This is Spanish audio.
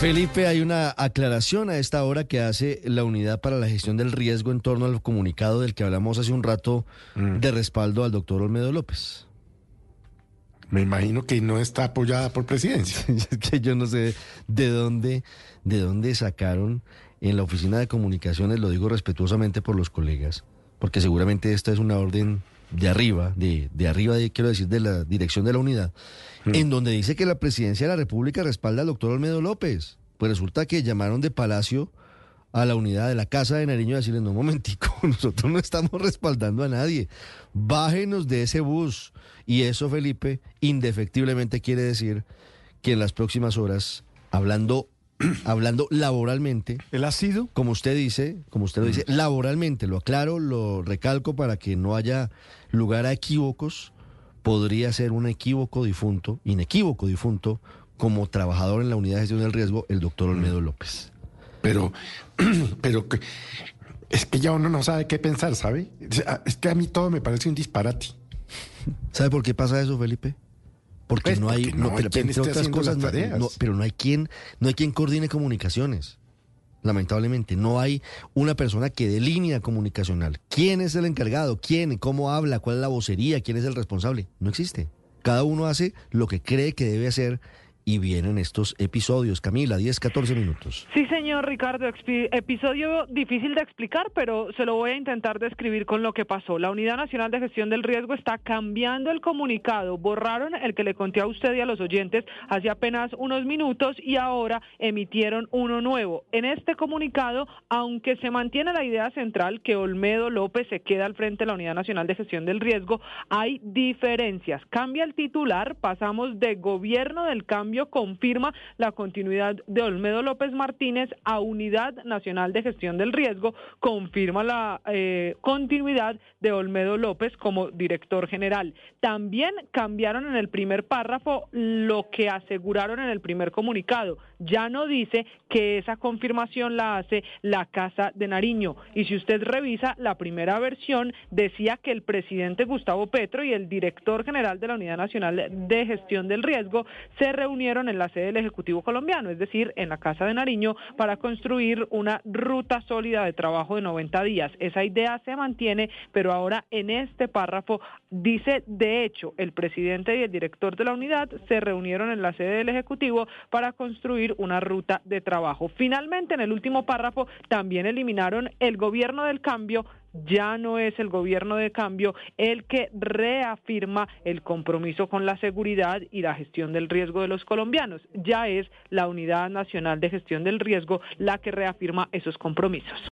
Felipe, hay una aclaración a esta hora que hace la Unidad para la Gestión del Riesgo en torno al comunicado del que hablamos hace un rato Mm. de respaldo al doctor Olmedo López. Me imagino que no está apoyada por presidencia. es que yo no sé de dónde, de dónde sacaron en la oficina de comunicaciones, lo digo respetuosamente por los colegas, porque seguramente esta es una orden de arriba, de, de arriba, de, quiero decir, de la dirección de la unidad, en donde dice que la presidencia de la República respalda al doctor Olmedo López. Pues resulta que llamaron de Palacio a la unidad de la Casa de Nariño a decirle, no, un momentico, nosotros no estamos respaldando a nadie. Bájenos de ese bus. Y eso, Felipe, indefectiblemente quiere decir que en las próximas horas, hablando, hablando laboralmente, ¿Él ha sido? como usted dice, como usted lo dice, laboralmente, lo aclaro, lo recalco para que no haya lugar a equívocos, podría ser un equívoco difunto, inequívoco difunto, como trabajador en la unidad de gestión del riesgo, el doctor Olmedo López. Pero, pero que- es que ya uno no sabe qué pensar, ¿sabe? Es que a mí todo me parece un disparate. ¿Sabe por qué pasa eso, Felipe? Porque Pues, no hay, porque no hay entre esté otras cosas, las no- tareas. no- pero no hay quien, no hay quien coordine comunicaciones. Lamentablemente, no hay una persona que dé línea comunicacional. ¿Quién es el encargado? ¿Quién? ¿Cómo habla? ¿Cuál es la vocería? ¿Quién es el responsable? No existe. Cada uno hace lo que cree que debe hacer y vienen estos episodios. Camila, 10, 14 minutos. Sí, señor Ricardo, episodio difícil de explicar, pero se lo voy a intentar describir con lo que pasó. La Unidad Nacional de Gestión del Riesgo está cambiando el comunicado. Borraron el que le conté a usted y a los oyentes hace apenas unos minutos y ahora emitieron uno nuevo. En este comunicado, aunque se mantiene la idea central que Olmedo López se queda al frente de la Unidad Nacional de Gestión del Riesgo, hay diferencias. Cambia el titular, pasamos de Gobierno del Cambio confirma la continuidad de Olmedo López Martínez a Unidad Nacional de Gestión del Riesgo, confirma la eh, continuidad de Olmedo López como director general. También cambiaron en el primer párrafo lo que aseguraron en el primer comunicado. Ya no dice que esa confirmación la hace la Casa de Nariño. Y si usted revisa la primera versión, decía que el presidente Gustavo Petro y el director general de la Unidad Nacional de Gestión del Riesgo se en la sede del Ejecutivo colombiano, es decir, en la Casa de Nariño, para construir una ruta sólida de trabajo de 90 días. Esa idea se mantiene, pero ahora en este párrafo dice, de hecho, el presidente y el director de la unidad se reunieron en la sede del Ejecutivo para construir una ruta de trabajo. Finalmente, en el último párrafo, también eliminaron el gobierno del cambio ya no es el gobierno de cambio el que reafirma el compromiso con la seguridad y la gestión del riesgo de los colombianos. Ya es la Unidad Nacional de Gestión del Riesgo la que reafirma esos compromisos.